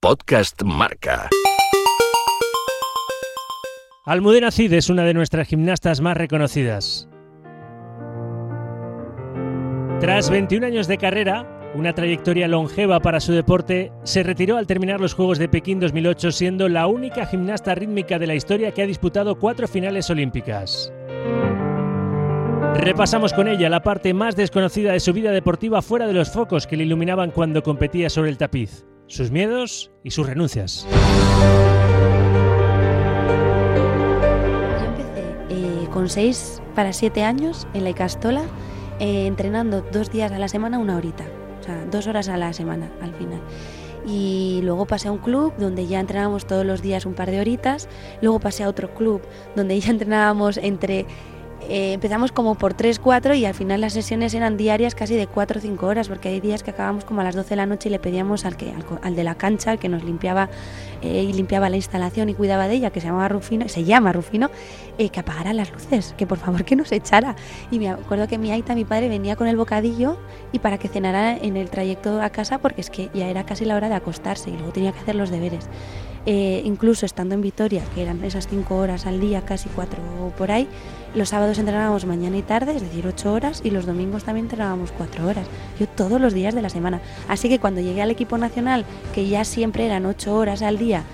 Podcast Marca. Almudena Cid es una de nuestras gimnastas más reconocidas. Tras 21 años de carrera, una trayectoria longeva para su deporte, se retiró al terminar los Juegos de Pekín 2008 siendo la única gimnasta rítmica de la historia que ha disputado cuatro finales olímpicas. Repasamos con ella la parte más desconocida de su vida deportiva fuera de los focos que le iluminaban cuando competía sobre el tapiz sus miedos y sus renuncias. Yo empecé eh, con 6 para 7 años en la Icastola, eh, entrenando dos días a la semana, una horita. O sea, dos horas a la semana al final. Y luego pasé a un club donde ya entrenábamos todos los días un par de horitas. Luego pasé a otro club donde ya entrenábamos entre eh, empezamos como por 3, 4 y al final las sesiones eran diarias casi de 4 o 5 horas, porque hay días que acabamos como a las 12 de la noche y le pedíamos al, que, al, de la cancha, al que nos limpiaba eh, y limpiaba la instalación y cuidaba de ella, que se llamaba Rufino, se llama Rufino, eh, que apagara las luces, que por favor que nos echara. Y me acuerdo que mi aita, mi padre, venía con el bocadillo y para que cenara en el trayecto a casa, porque es que ya era casi la hora de acostarse y luego tenía que hacer los deberes. Eh, incluso estando en Vitoria, que eran esas cinco horas al día, casi cuatro por ahí, los sábados entrenábamos mañana y tarde, es decir, ocho horas, y los domingos también entrenábamos cuatro horas. Yo todos los días de la semana. Así que cuando llegué al equipo nacional, que ya siempre eran ocho horas al día,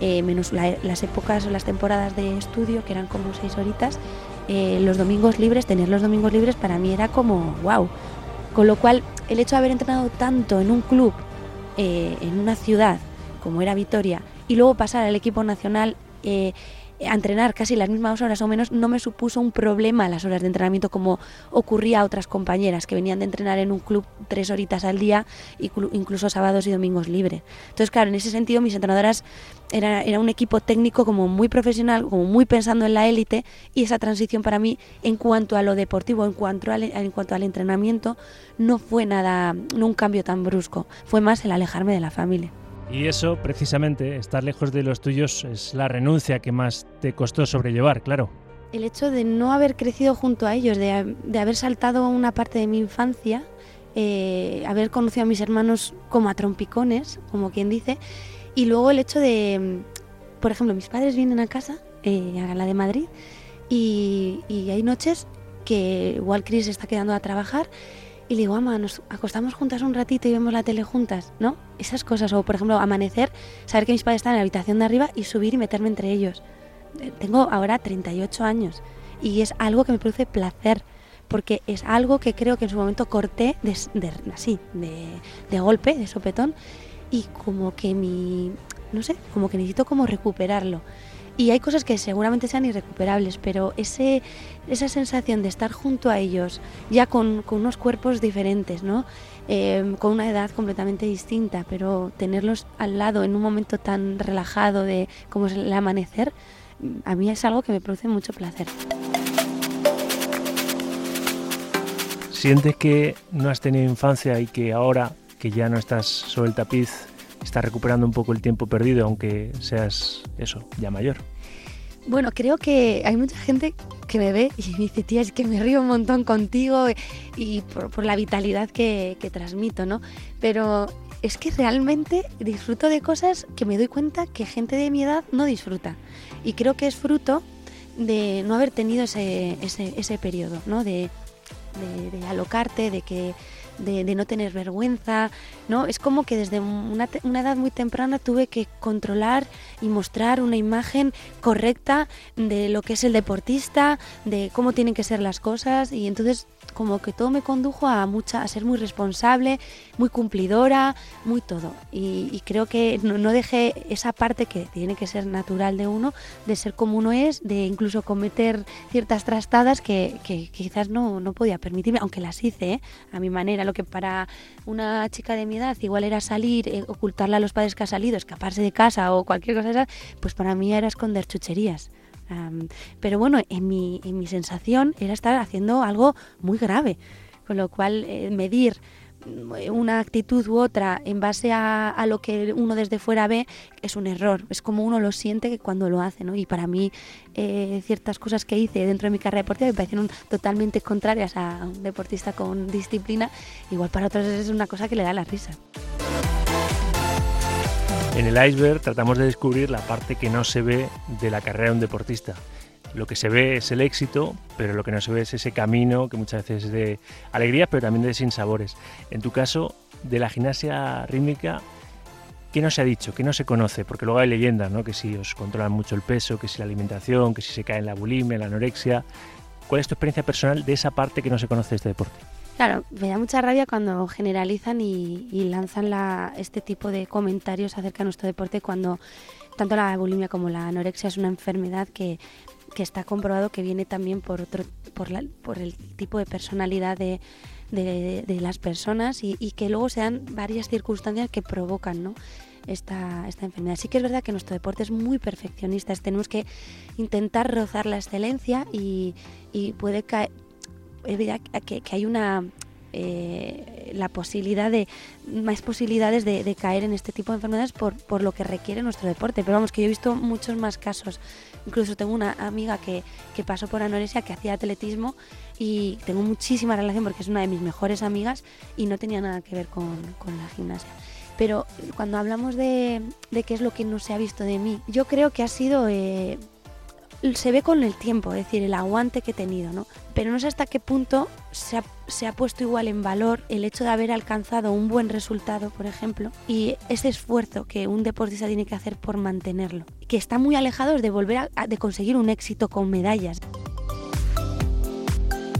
eh, menos las épocas o las temporadas de estudio, que eran como seis horitas, eh, los domingos libres, tener los domingos libres para mí era como wow. Con lo cual, el hecho de haber entrenado tanto en un club, en una ciudad como era Vitoria, y luego pasar al equipo nacional eh, a entrenar casi las mismas horas o menos no me supuso un problema las horas de entrenamiento como ocurría a otras compañeras que venían de entrenar en un club tres horitas al día, incluso sábados y domingos libres. Entonces, claro, en ese sentido mis entrenadoras era, era un equipo técnico como muy profesional, como muy pensando en la élite y esa transición para mí en cuanto a lo deportivo, en cuanto al, en cuanto al entrenamiento, no fue nada, no un cambio tan brusco, fue más el alejarme de la familia. Y eso, precisamente, estar lejos de los tuyos, es la renuncia que más te costó sobrellevar, claro. El hecho de no haber crecido junto a ellos, de, haber saltado una parte de mi infancia, eh, haber conocido a mis hermanos como a trompicones, como quien dice, y luego el hecho de, por ejemplo, mis padres vienen a casa, eh, a la de Madrid, y, y hay noches que igual Chris está quedando a trabajar y le digo, ama, nos acostamos juntas un ratito y vemos la tele juntas, ¿no? Esas cosas, o por ejemplo, amanecer, saber que mis padres están en la habitación de arriba y subir y meterme entre ellos. Eh, tengo ahora 38 años y es algo que me produce placer, porque es algo que creo que en su momento corté de, así, de, de golpe, de sopetón, y como que mi, no sé, como que necesito como recuperarlo. Y hay cosas que seguramente sean irrecuperables, pero ese, esa sensación de estar junto a ellos, ya con, unos cuerpos diferentes, ¿no? Em, con una edad completamente distinta, pero tenerlos al lado en un momento tan relajado de como es el amanecer, a mí es algo que me produce mucho placer. ¿Sientes que no has tenido infancia y que ahora que ya no estás sobre el tapiz estás recuperando un poco el tiempo perdido, aunque seas eso, ya mayor. Bueno, creo que hay mucha gente que me ve y me dice, tía, es que me río un montón contigo y por, la vitalidad que, que, transmito, ¿no? Pero es que realmente disfruto de cosas que me doy cuenta que gente de mi edad no disfruta. Y creo que es fruto de no haber tenido ese, ese, ese periodo, ¿no? De, de, de alocarte, de que de, no tener vergüenza, ¿no? Es como que desde una, una, edad muy temprana tuve que controlar y mostrar una imagen correcta de lo que es el deportista, de cómo tienen que ser las cosas y entonces como que todo me condujo a mucha a ser muy responsable, muy cumplidora, muy todo. Y, creo que no, dejé esa parte que tiene que ser natural de uno, de ser como uno es, de incluso cometer ciertas trastadas que, quizás no, no, podía permitirme, aunque las hice ¿eh? a mi manera. Lo que para una chica de mi edad igual era salir, eh, ocultarle a los padres que ha salido, escaparse de casa o cualquier cosa esa, pues para mí era esconder chucherías pero bueno, en mi, en mi sensación era estar haciendo algo muy grave, con lo cual eh, medir una actitud u otra en base a, lo que uno desde fuera ve es un error. Es como uno lo siente cuando lo hace, ¿no? Y para mí eh, ciertas cosas que hice dentro de mi carrera deportiva me parecieron totalmente contrarias a un deportista con disciplina. Igual para otros es una cosa que le da la risa. En el iceberg tratamos de descubrir la parte que no se ve de la carrera de un deportista. Lo que se ve es el éxito, pero lo que no se ve es ese camino que muchas veces es de alegrías, pero también de sinsabores. En tu caso, de la gimnasia rítmica, ¿qué no se ha dicho? ¿Qué no se conoce? Porque luego hay leyendas, ¿no? Que si os controlan mucho el peso, que si la alimentación, que si se cae en la bulimia, en la anorexia. ¿Cuál es tu experiencia personal de esa parte que no se conoce de este deporte? Claro, me da mucha rabia cuando generalizan y, lanzan la, este tipo de comentarios acerca de nuestro deporte cuando tanto la bulimia como la anorexia es una enfermedad que, que está comprobado que viene también por, otro, por, la, por el tipo de personalidad de, de, las personas y, que luego se dan varias circunstancias que provocan ¿no? esta, esta enfermedad. Sí que es verdad que nuestro deporte es muy perfeccionista, tenemos que intentar rozar la excelencia y puede caer, es verdad que, que hay una eh, la posibilidad de más posibilidades de, caer en este tipo de enfermedades por, por lo que requiere nuestro deporte. Pero vamos, que yo he visto muchos más casos. Incluso tengo una amiga que, que pasó por anorexia, que hacía atletismo y tengo muchísima relación porque es una de mis mejores amigas y no tenía nada que ver con, con la gimnasia. Pero cuando hablamos de, de, qué es lo que no se ha visto de mí, yo creo que ha sido eh, se ve con el tiempo, es decir, el aguante que he tenido, ¿no? Pero no sé hasta qué punto se ha, se ha, puesto igual en valor el hecho de haber alcanzado un buen resultado, por ejemplo, y ese esfuerzo que un deportista tiene que hacer por mantenerlo, que está muy alejado de volver a, de conseguir un éxito con medallas.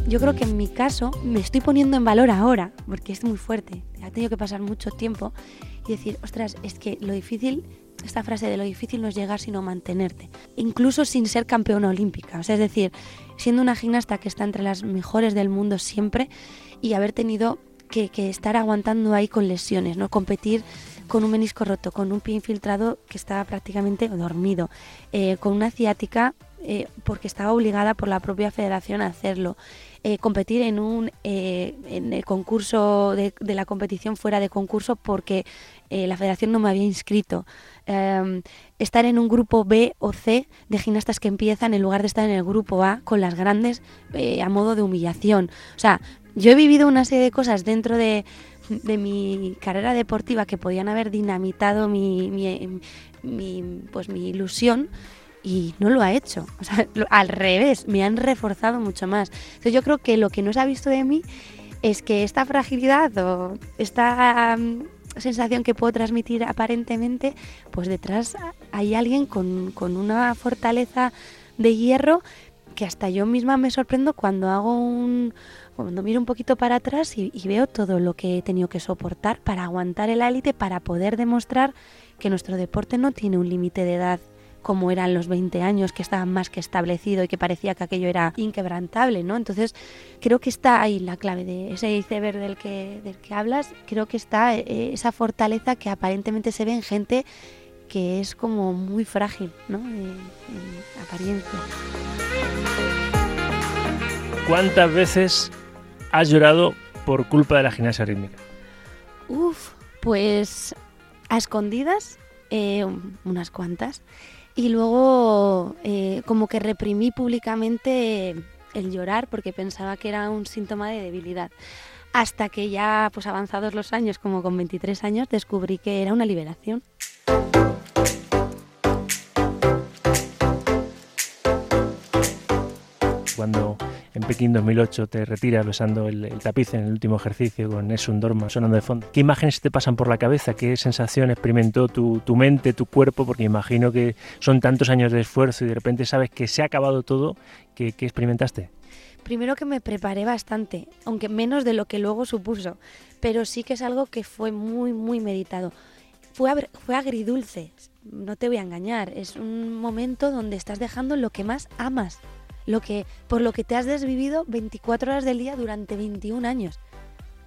Yo creo que en mi caso me estoy poniendo en valor ahora, porque es muy fuerte. Ha tenido que pasar mucho tiempo y decir, ostras, es que lo difícil esta frase de lo difícil no es llegar sino mantenerte, incluso sin ser campeona olímpica, o sea, es decir, siendo una gimnasta que está entre las mejores del mundo siempre y haber tenido que, estar aguantando ahí con lesiones, no competir con un menisco roto, con un pie infiltrado que estaba prácticamente dormido, eh, con una ciática eh, porque estaba obligada por la propia federación a hacerlo. Eh, competir en un en el concurso de, de, la competición fuera de concurso porque la federación no me había inscrito. Em, estar en un grupo B o C de gimnastas que empiezan en lugar de estar en el grupo A con las grandes a modo de humillación. O sea, yo he vivido una serie de cosas dentro de, de mi carrera deportiva que podían haber dinamitado mi, mi, pues mi ilusión y no lo ha hecho. O sea, al revés, me han reforzado mucho más. Entonces yo creo que lo que no se ha visto de mí es que esta fragilidad o esta sensación que puedo transmitir aparentemente, pues detrás hay alguien con, una fortaleza de hierro que hasta yo misma me sorprendo cuando hago un cuando miro un poquito para atrás y, veo todo lo que he tenido que soportar para aguantar el élite, para poder demostrar que nuestro deporte no tiene un límite de edad como eran los 20 años, que estaban más que establecido y que parecía que aquello era inquebrantable, ¿no? Entonces, creo que está ahí la clave de ese iceberg del que, del que hablas, creo que está eh, esa fortaleza que aparentemente se ve en gente que es como muy frágil, ¿no? En, apariencia. ¿Cuántas veces has llorado por culpa de la gimnasia rítmica? Uf, pues a escondidas, eh, unas cuantas. Y luego eh, como que reprimí públicamente el llorar porque pensaba que era un síntoma de debilidad. Hasta que ya pues avanzados los años, como con 23 años, descubrí que era una liberación. Cuando en Pekín 2008 te retiras besando el, tapiz en el último ejercicio con un Dorma sonando de fondo. ¿Qué imágenes te pasan por la cabeza? ¿Qué sensación experimentó tu, mente, tu cuerpo? Porque imagino que son tantos años de esfuerzo y de repente sabes que se ha acabado todo. ¿Qué, qué experimentaste? Primero que me preparé bastante, aunque menos de lo que luego supuso, pero sí que es algo que fue muy, muy meditado. Fue, fue agridulce, no te voy a engañar, es un momento donde estás dejando lo que más amas, lo que, por lo que te has desvivido 24 horas del día durante 21 años.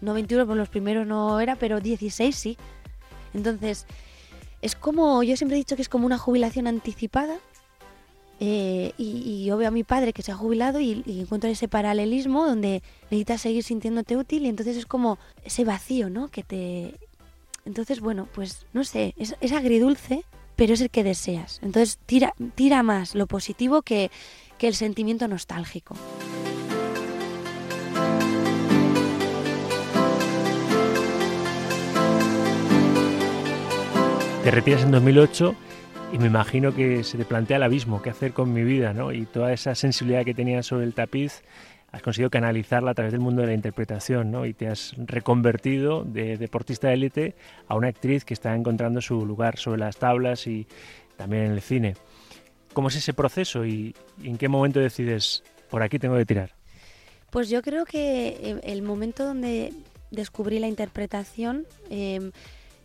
No 21, por los primeros no era, pero 16 sí. Entonces, es como, yo siempre he dicho que es como una jubilación anticipada. Eh, y, yo veo a mi padre que se ha jubilado y, encuentro ese paralelismo donde necesitas seguir sintiéndote útil y entonces es como ese vacío, ¿no? Que te... Entonces, bueno, pues no sé, es, es agridulce, pero es el que deseas. Entonces tira, tira más lo positivo que, que el sentimiento nostálgico. Te retiras en 2008 y me imagino que se te plantea el abismo, qué hacer con mi vida, ¿no? Y toda esa sensibilidad que tenías sobre el tapiz, has conseguido canalizarla a través del mundo de la interpretación, ¿no? Y te has reconvertido de deportista de élite a una actriz que está encontrando su lugar sobre las tablas y también en el cine. ¿Cómo es ese proceso y, en qué momento decides, por aquí tengo que tirar? Pues yo creo que el momento donde descubrí la interpretación... Eh,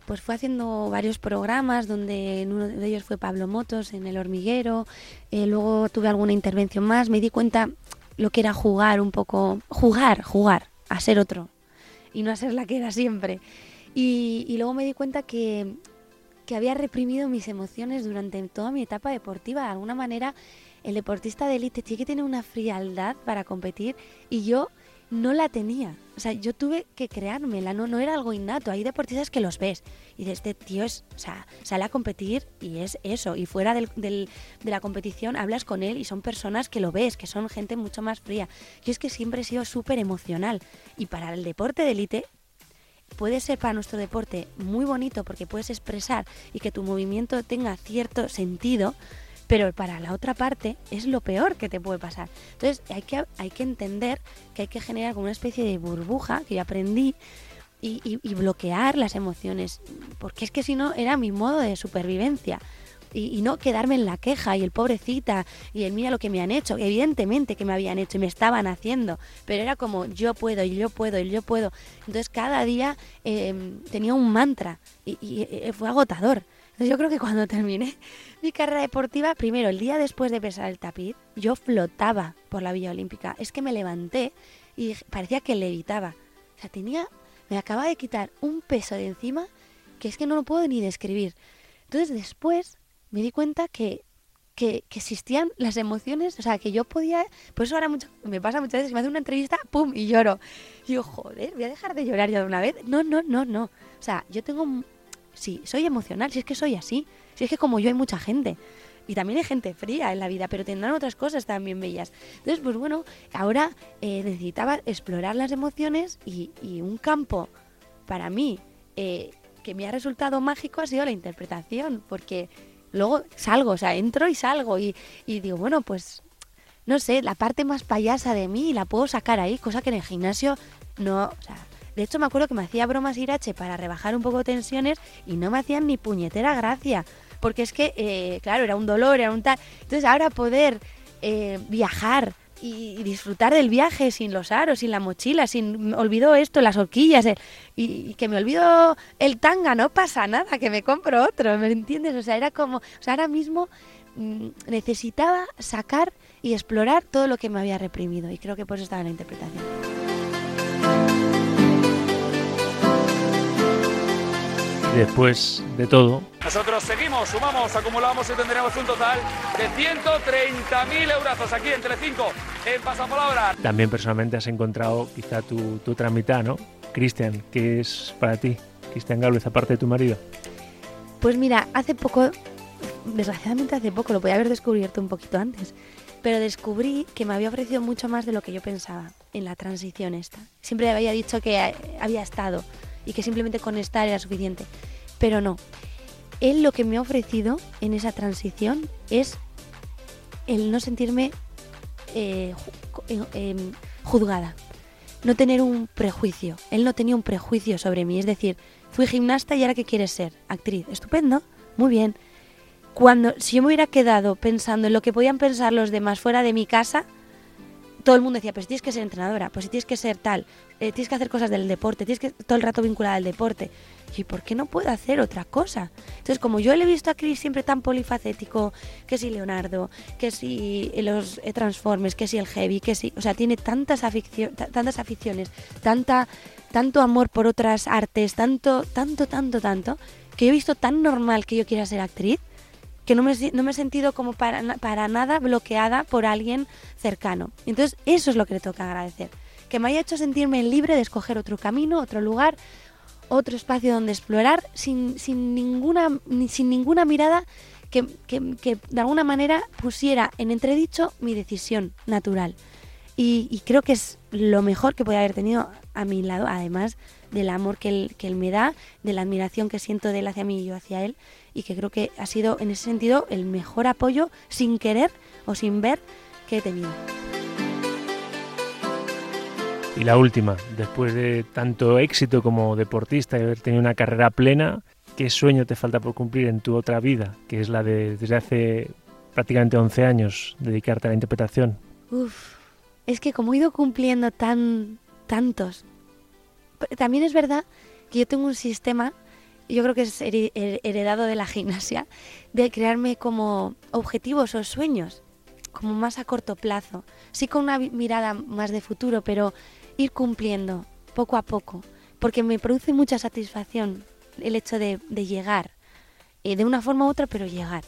pues fue haciendo varios programas donde en uno de ellos fue Pablo Motos en El Hormiguero, eh, luego tuve alguna intervención más, me di cuenta lo que era jugar un poco, jugar, jugar, a ser otro y no a ser la que era siempre. Y luego me di cuenta que, que había reprimido mis emociones durante toda mi etapa deportiva. De alguna manera, el deportista de élite tiene que tener una frialdad para competir y yo no la tenía. O sea, yo tuve que creármela, no, no era algo innato. Hay deportistas que los ves y dices, este tío es, o sea, sale a competir y es eso. Y fuera del, de la competición hablas con él y son personas que lo ves, que son gente mucho más fría. Yo es que siempre he sido súper emocional. Y para el deporte de élite puede ser para nuestro deporte muy bonito porque puedes expresar y que tu movimiento tenga cierto sentido, pero para la otra parte es lo peor que te puede pasar. Entonces hay que, hay que entender que hay que generar como una especie de burbuja que yo aprendí y, bloquear las emociones, porque es que si no era mi modo de supervivencia. Y, no quedarme en la queja y el pobrecita y el mira lo que me han hecho, evidentemente que me habían hecho y me estaban haciendo, pero era como yo puedo y yo puedo y yo puedo. Entonces cada día em, tenía un mantra y, y, fue agotador. Entonces yo creo que cuando terminé mi carrera deportiva, primero, el día después de pesar el tapiz, yo flotaba por la Villa Olímpica. Es que me levanté y parecía que levitaba. O sea, tenía, me acaba de quitar un peso de encima que es que no lo puedo ni describir. Entonces después me di cuenta que, que, existían las emociones, o sea, que yo podía, por eso ahora mucho, me pasa muchas veces, me hace una entrevista, ¡pum! y lloro. Y yo, joder, voy a dejar de llorar ya de una vez. No, no, no, no. O sea, yo tengo, sí, soy emocional, si es que soy así. Si es que como yo hay mucha gente. Y también hay gente fría en la vida, pero tendrán otras cosas también bellas. Entonces, pues bueno, ahora eh, necesitaba explorar las emociones y, un campo para mí eh, que me ha resultado mágico ha sido la interpretación, porque luego salgo, o sea, entro y salgo y, digo, bueno, pues no sé, la parte más payasa de mí la puedo sacar ahí, cosa que en el gimnasio no, o sea, de hecho me acuerdo que me hacía bromas Irache para rebajar un poco tensiones y no me hacían ni puñetera gracia porque es que, eh, claro, era un dolor, era un tal. Entonces ahora poder eh, viajar y disfrutar del viaje sin los aros, sin la mochila, sin me olvido esto, las horquillas, eh, y, que me olvido el tanga, no pasa nada, que me compro otro, ¿me entiendes? O sea, era como, o sea, ahora mismo mm, necesitaba sacar y explorar todo lo que me había reprimido y creo que por eso estaba en la interpretación. Después de todo, nosotros seguimos, sumamos, acumulamos y tendremos un total de 130.000 euros aquí en Telecinco, en Pasapalabra. También personalmente has encontrado quizá tu, tu tramita, ¿no? Cristian, ¿qué es para ti? Cristian Gálvez, aparte de tu marido. Pues mira, hace poco, desgraciadamente hace poco, lo podía haber descubierto un poquito antes, pero descubrí que me había ofrecido mucho más de lo que yo pensaba en la transición esta. Siempre había dicho que había estado y que simplemente con estar era suficiente, pero no él lo que me ha ofrecido en esa transición es el no sentirme eh, eh, em, juzgada, no tener un prejuicio. Él no tenía un prejuicio sobre mí, es decir, fui gimnasta y ahora qué quieres ser, actriz. Estupendo, muy bien. Cuando si yo me hubiera quedado pensando en lo que podían pensar los demás fuera de mi casa, todo el mundo decía, pues tienes que ser entrenadora, pues tienes que ser tal, eh, tienes que hacer cosas del deporte, tienes que todo el rato vinculada al deporte. ¿y por qué no puedo hacer otra cosa? Entonces, como yo le he visto a Chris siempre tan polifacético, que si Leonardo, que si los Transformers, que si el Heavy, que si, o sea, tiene tantas, tantas aficiones, tanta, tanto amor por otras artes, tanto, tanto, tanto, tanto, que yo he visto tan normal que yo quiera ser actriz, que no me, no me he sentido como para, para nada bloqueada por alguien cercano. Entonces, eso es lo que le toca agradecer que me haya hecho sentirme libre de escoger otro camino, otro lugar, otro espacio donde explorar sin, sin, ninguna, sin ninguna mirada que, de alguna manera pusiera en entredicho mi decisión natural. Y, creo que es lo mejor que puede haber tenido a mi lado, además del amor que él, que él me da, de la admiración que siento de él hacia mí y yo hacia él, y que creo que ha sido en ese sentido el mejor apoyo sin querer o sin ver que he tenido. Y la última, después de tanto éxito como deportista y haber tenido una carrera plena, ¿qué sueño te falta por cumplir en tu otra vida, que es la de desde hace prácticamente 11 años dedicarte a la interpretación? Uf, es que como he ido cumpliendo tan tantos, también es verdad que yo tengo un sistema, yo creo que es heredado de la gimnasia, de crearme como objetivos o sueños, como más a corto plazo, sí con una mirada más de futuro, pero ir cumpliendo poco a poco, porque me produce mucha satisfacción el hecho de, llegar, eh, de una forma u otra, pero llegar.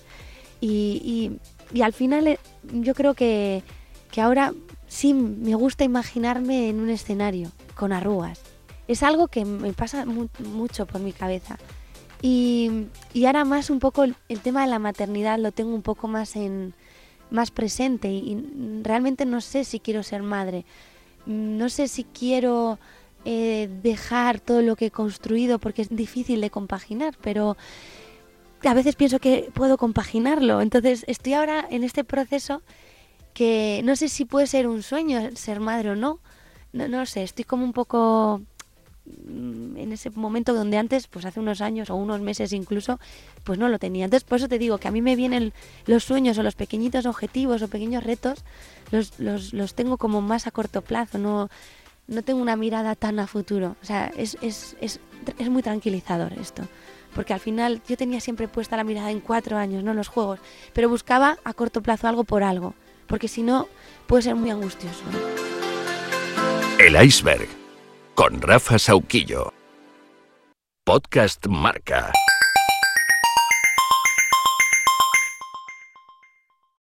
Y, al final eh, yo creo que, ahora sí me gusta imaginarme en un escenario con arrugas. Es algo que me pasa mucho por mi cabeza. Y, ahora más un poco el, tema de la maternidad lo tengo un poco más en más presente y realmente no sé si quiero ser madre no sé si quiero eh, dejar todo lo que he construido porque es difícil de compaginar, pero a veces pienso que puedo compaginarlo. Entonces estoy ahora en este proceso que no sé si puede ser un sueño ser madre o no. No, no sé, estoy como un poco en ese momento donde antes, pues hace unos años o unos meses incluso, pues no lo tenía. Entonces por eso te digo que a mí me vienen los sueños o los pequeñitos objetivos o pequeños retos los, los, los tengo como más a corto plazo, no, no tengo una mirada tan a futuro. O sea, es, es, es, es muy tranquilizador esto. Porque al final yo tenía siempre puesta la mirada en cuatro años, ¿no? Los juegos. Pero buscaba a corto plazo algo por algo. Porque si no, puede ser muy angustioso. El iceberg. Con Rafa Sauquillo. Podcast Marca.